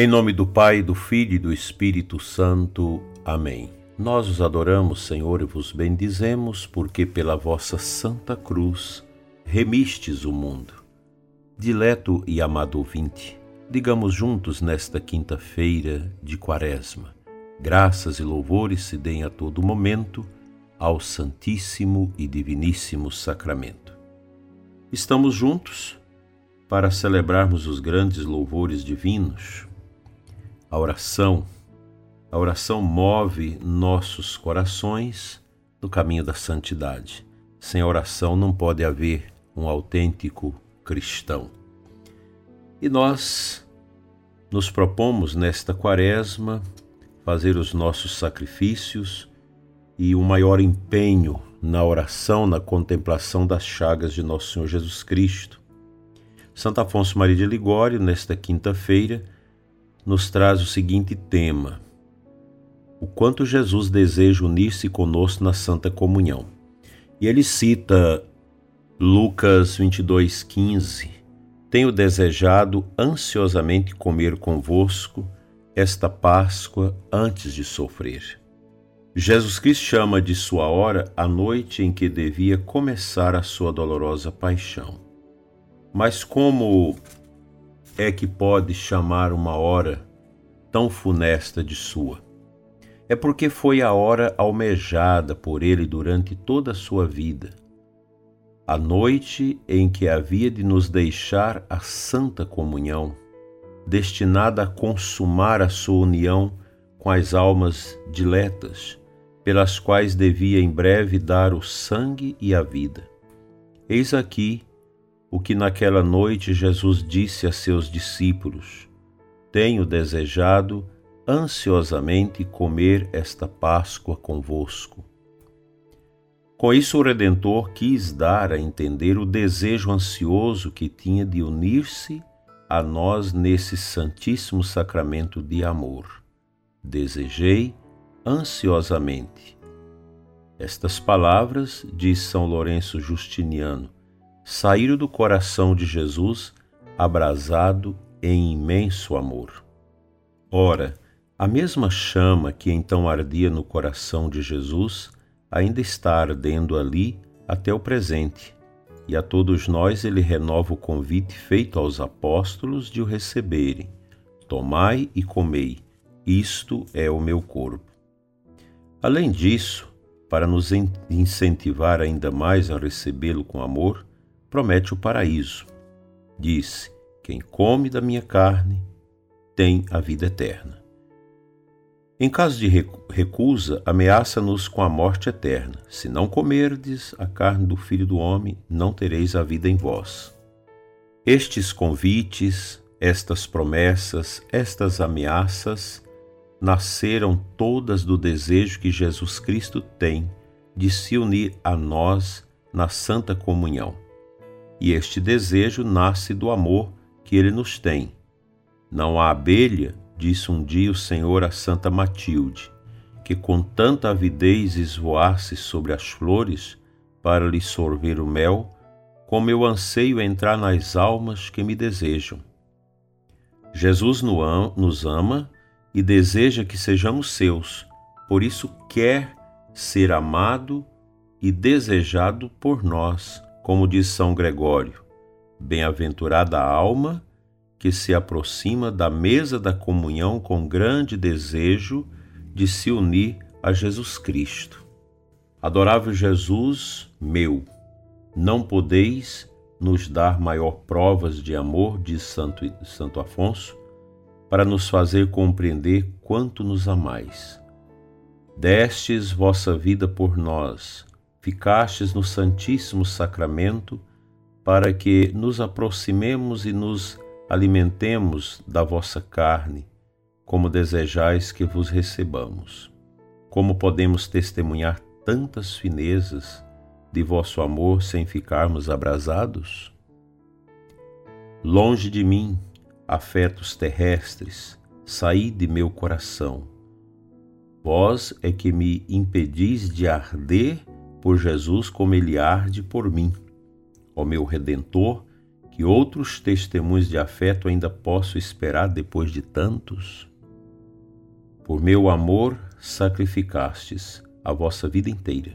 Em nome do Pai, do Filho e do Espírito Santo. Amém. Nós os adoramos, Senhor, e vos bendizemos, porque pela vossa santa cruz remistes o mundo. Dileto e amado ouvinte, digamos juntos nesta quinta-feira de Quaresma. Graças e louvores se deem a todo momento ao Santíssimo e Diviníssimo Sacramento. Estamos juntos para celebrarmos os grandes louvores divinos, a oração. A oração move nossos corações no caminho da santidade. Sem oração não pode haver um autêntico cristão. E nós nos propomos nesta quaresma fazer os nossos sacrifícios e um maior empenho na oração, na contemplação das chagas de nosso Senhor Jesus Cristo. Santo Afonso Maria de Ligório, nesta quinta-feira, nos traz o seguinte tema: O quanto Jesus deseja unir-se conosco na Santa Comunhão. E ele cita Lucas 22:15. Tenho desejado ansiosamente comer convosco esta Páscoa antes de sofrer. Jesus Cristo chama de sua hora a noite em que devia começar a sua dolorosa paixão. Mas como é que pode chamar uma hora tão funesta de sua? É porque foi a hora almejada por ele durante toda a sua vida, a noite em que havia de nos deixar a santa comunhão, destinada a consumar a sua união com as almas diletas, pelas quais devia em breve dar o sangue e a vida. Eis aqui o que naquela noite Jesus disse a seus discípulos: Tenho desejado ansiosamente comer esta Páscoa convosco. Com isso, o Redentor quis dar a entender o desejo ansioso que tinha de unir-se a nós nesse santíssimo sacramento de amor. Desejei ansiosamente. Estas palavras, diz São Lourenço Justiniano, saíram do coração de Jesus abrasado em imenso amor. Ora, a mesma chama que então ardia no coração de Jesus ainda está ardendo ali até o presente, e a todos nós ele renova o convite feito aos apóstolos de o receberem: Tomai e comei, isto é o meu corpo. Além disso, para nos incentivar ainda mais a recebê-lo com amor, promete o paraíso. Disse: Quem come da minha carne tem a vida eterna. Em caso de recusa, ameaça-nos com a morte eterna. Se não comerdes a carne do Filho do Homem, não tereis a vida em vós. Estes convites, estas promessas, estas ameaças nasceram todas do desejo que Jesus Cristo tem de se unir a nós na santa comunhão e este desejo nasce do amor que ele nos tem. Não há abelha, disse um dia o Senhor a Santa Matilde, que com tanta avidez esvoasse sobre as flores para lhe sorver o mel, como eu anseio entrar nas almas que me desejam. Jesus nos ama e deseja que sejamos seus, por isso quer ser amado e desejado por nós como diz São Gregório, bem-aventurada a alma que se aproxima da mesa da comunhão com grande desejo de se unir a Jesus Cristo. Adorável Jesus, meu, não podeis nos dar maior provas de amor, diz Santo, Santo Afonso, para nos fazer compreender quanto nos amais. Destes vossa vida por nós, ficastes no Santíssimo Sacramento para que nos aproximemos e nos alimentemos da vossa carne, como desejais que vos recebamos. Como podemos testemunhar tantas finezas de vosso amor sem ficarmos abrasados? Longe de mim, afetos terrestres, saí de meu coração. Vós é que me impedis de arder por Jesus como ele arde por mim. Ó meu Redentor, Que outros testemunhos de afeto ainda posso esperar depois de tantos? Por meu amor sacrificastes a vossa vida inteira.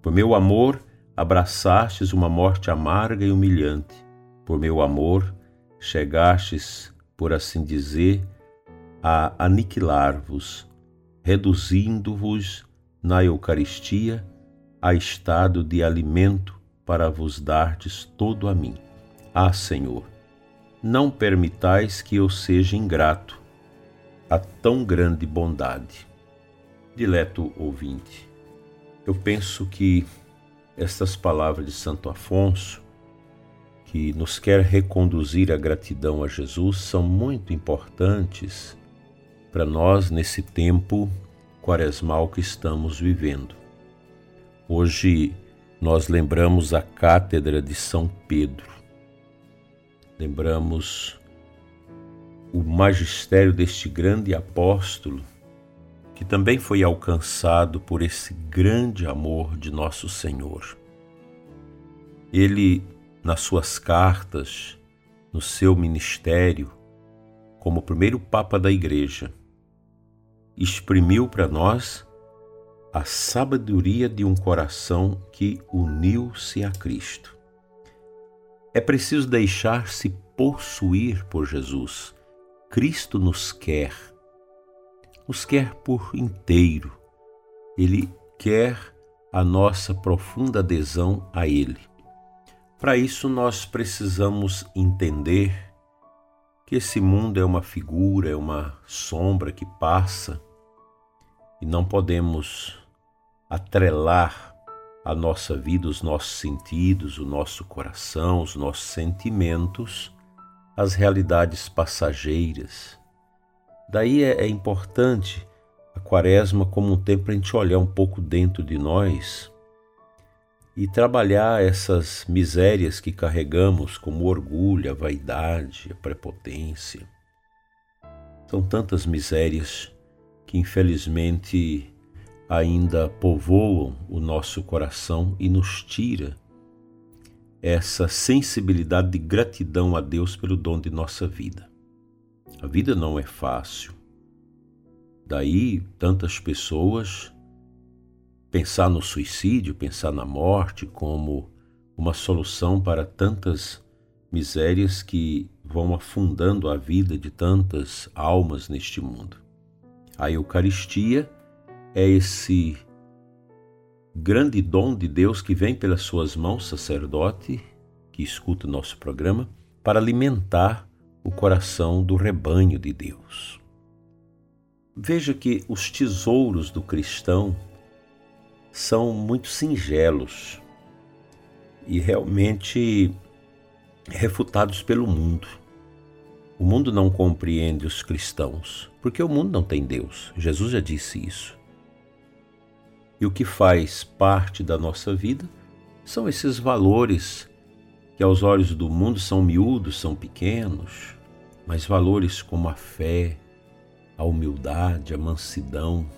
Por meu amor abraçastes uma morte amarga e humilhante. Por meu amor chegastes, por assim dizer, a aniquilar-vos, reduzindo-vos na Eucaristia a estado de alimento para vos dardes todo a mim. Ah, Senhor, não permitais que eu seja ingrato a tão grande bondade. Dileto ouvinte, eu penso que estas palavras de Santo Afonso, que nos quer reconduzir à gratidão a Jesus, são muito importantes para nós nesse tempo quaresmal que estamos vivendo. Hoje nós lembramos a Cátedra de São Pedro, lembramos o magistério deste grande apóstolo que também foi alcançado por esse grande amor de nosso Senhor. Ele, nas suas cartas, no seu ministério, como primeiro Papa da Igreja, exprimiu para nós a sabedoria de um coração que uniu-se a Cristo. É preciso deixar-se possuir por Jesus. Cristo nos quer nos quer por inteiro. Ele quer a nossa profunda adesão a Ele. Para isso, nós precisamos entender que esse mundo é uma figura, é uma sombra que passa e não podemos atrelar a nossa vida, os nossos sentidos, o nosso coração, os nossos sentimentos às realidades passageiras Daí é, é importante a quaresma como um tempo para a gente olhar um pouco dentro de nós e trabalhar essas misérias que carregamos, como orgulho, a vaidade, a prepotência. São tantas misérias que infelizmente ainda povoam o nosso coração e nos tira essa sensibilidade de gratidão a Deus pelo dom de nossa vida. A vida não é fácil. Daí tantas pessoas pensar no suicídio, pensar na morte como uma solução para tantas misérias que vão afundando a vida de tantas almas neste mundo. A Eucaristia é esse grande dom de Deus que vem pelas suas mãos, sacerdote, que escuta o nosso programa, para alimentar o coração do rebanho de Deus. Veja que os tesouros do cristão são muito singelos e realmente refutados pelo mundo. O mundo não compreende os cristãos, porque o mundo não tem Deus. Jesus já disse isso. E o que faz parte da nossa vida são esses valores que aos olhos do mundo são miúdos, são pequenos, mas valores como a fé, a humildade, a mansidão,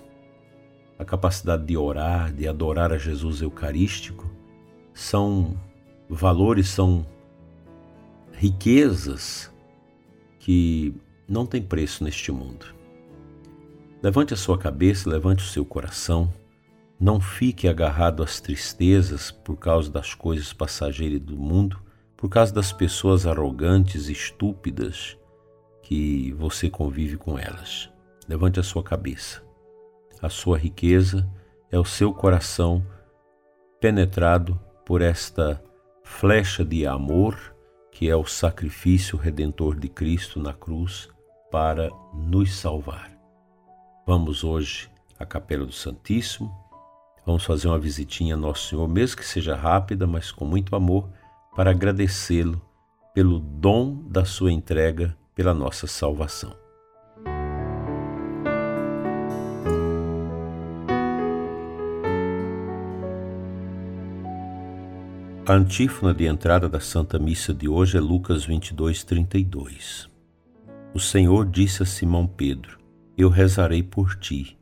a capacidade de orar, de adorar a Jesus Eucarístico, são valores, são riquezas que não têm preço neste mundo. Levante a sua cabeça, levante o seu coração, não fique agarrado às tristezas por causa das coisas passageiras do mundo, por causa das pessoas arrogantes e estúpidas que você convive com elas. Levante a sua cabeça. A sua riqueza é o seu coração penetrado por esta flecha de amor que é o sacrifício redentor de Cristo na cruz para nos salvar. Vamos hoje à Capela do Santíssimo. Vamos fazer uma visitinha a Nosso Senhor, mesmo que seja rápida, mas com muito amor, para agradecê-lo pelo dom da sua entrega pela nossa salvação. A antífona de entrada da Santa Missa de hoje é Lucas 22, 32. O Senhor disse a Simão Pedro: Eu rezarei por ti,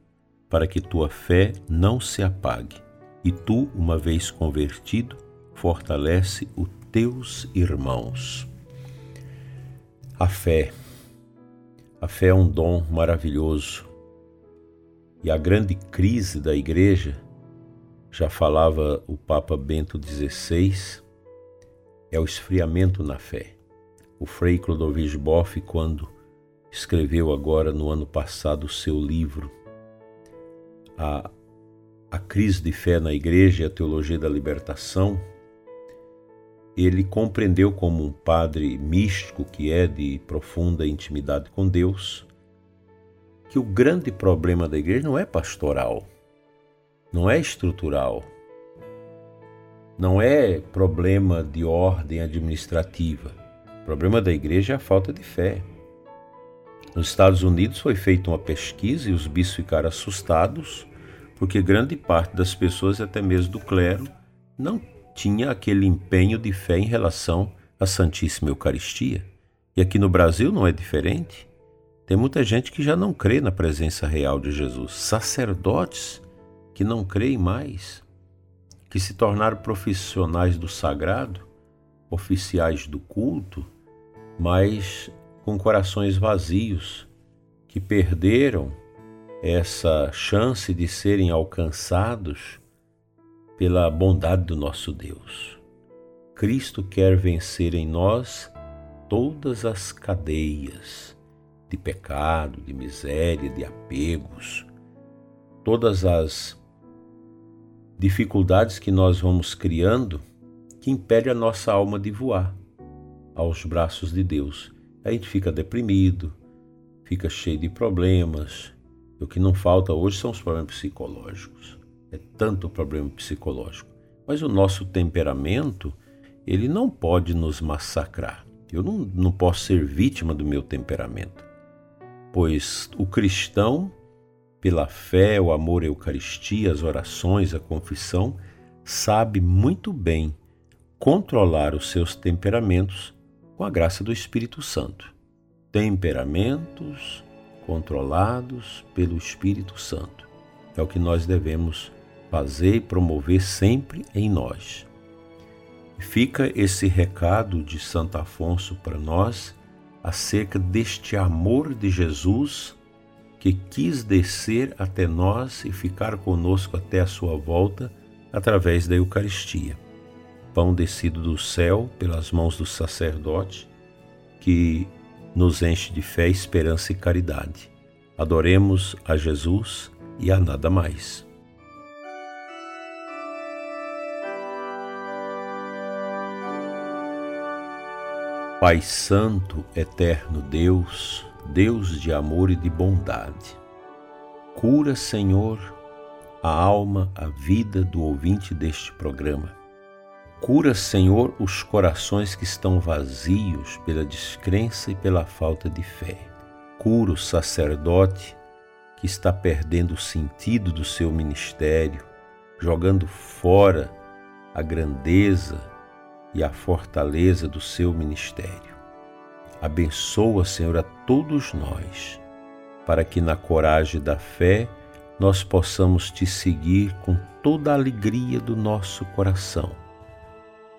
para que tua fé não se apague, e tu, uma vez convertido, fortalece os teus irmãos. A fé. A fé é um dom maravilhoso. E a grande crise da igreja, já falava o Papa Bento XVI, é o esfriamento na fé. O Frei Clodovis Boff, quando escreveu agora no ano passado o seu livro, a, a crise de fé na igreja e a teologia da libertação, ele compreendeu como um padre místico que é de profunda intimidade com Deus, que o grande problema da igreja não é pastoral, não é estrutural, não é problema de ordem administrativa. O problema da igreja é a falta de fé. Nos Estados Unidos foi feita uma pesquisa e os bispos ficaram assustados, porque grande parte das pessoas, até mesmo do clero, não tinha aquele empenho de fé em relação à Santíssima Eucaristia. E aqui no Brasil não é diferente. Tem muita gente que já não crê na presença real de Jesus, sacerdotes que não creem mais, que se tornaram profissionais do sagrado, oficiais do culto, mas com corações vazios, que perderam essa chance de serem alcançados pela bondade do nosso Deus. Cristo quer vencer em nós todas as cadeias de pecado, de miséria, de apegos, todas as dificuldades que nós vamos criando que impede a nossa alma de voar aos braços de Deus. A gente fica deprimido, fica cheio de problemas. O que não falta hoje são os problemas psicológicos é tanto problema psicológico. Mas o nosso temperamento, ele não pode nos massacrar. Eu não, não posso ser vítima do meu temperamento. Pois o cristão, pela fé, o amor à Eucaristia, as orações, a confissão, sabe muito bem controlar os seus temperamentos com a graça do Espírito Santo. Temperamentos controlados pelo Espírito Santo. É o que nós devemos fazer e promover sempre em nós. Fica esse recado de Santo Afonso para nós acerca deste amor de Jesus que quis descer até nós e ficar conosco até a sua volta através da Eucaristia. Pão descido do céu pelas mãos do sacerdote, que nos enche de fé, esperança e caridade. Adoremos a Jesus e a nada mais. Pai Santo, eterno Deus, Deus de amor e de bondade, cura, Senhor, a alma, a vida do ouvinte deste programa. Cura, Senhor, os corações que estão vazios pela descrença e pela falta de fé. Cura o sacerdote que está perdendo o sentido do seu ministério, jogando fora a grandeza e a fortaleza do seu ministério. Abençoa, Senhor, a todos nós, para que na coragem da fé nós possamos te seguir com toda a alegria do nosso coração.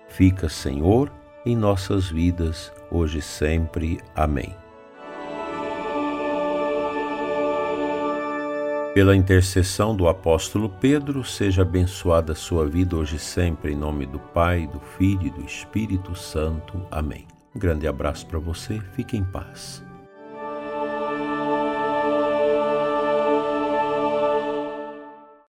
Fica, Senhor, em nossas vidas, hoje e sempre. Amém. Pela intercessão do apóstolo Pedro, seja abençoada a sua vida hoje e sempre, em nome do Pai, do Filho e do Espírito Santo. Amém. Grande abraço para você, fique em paz.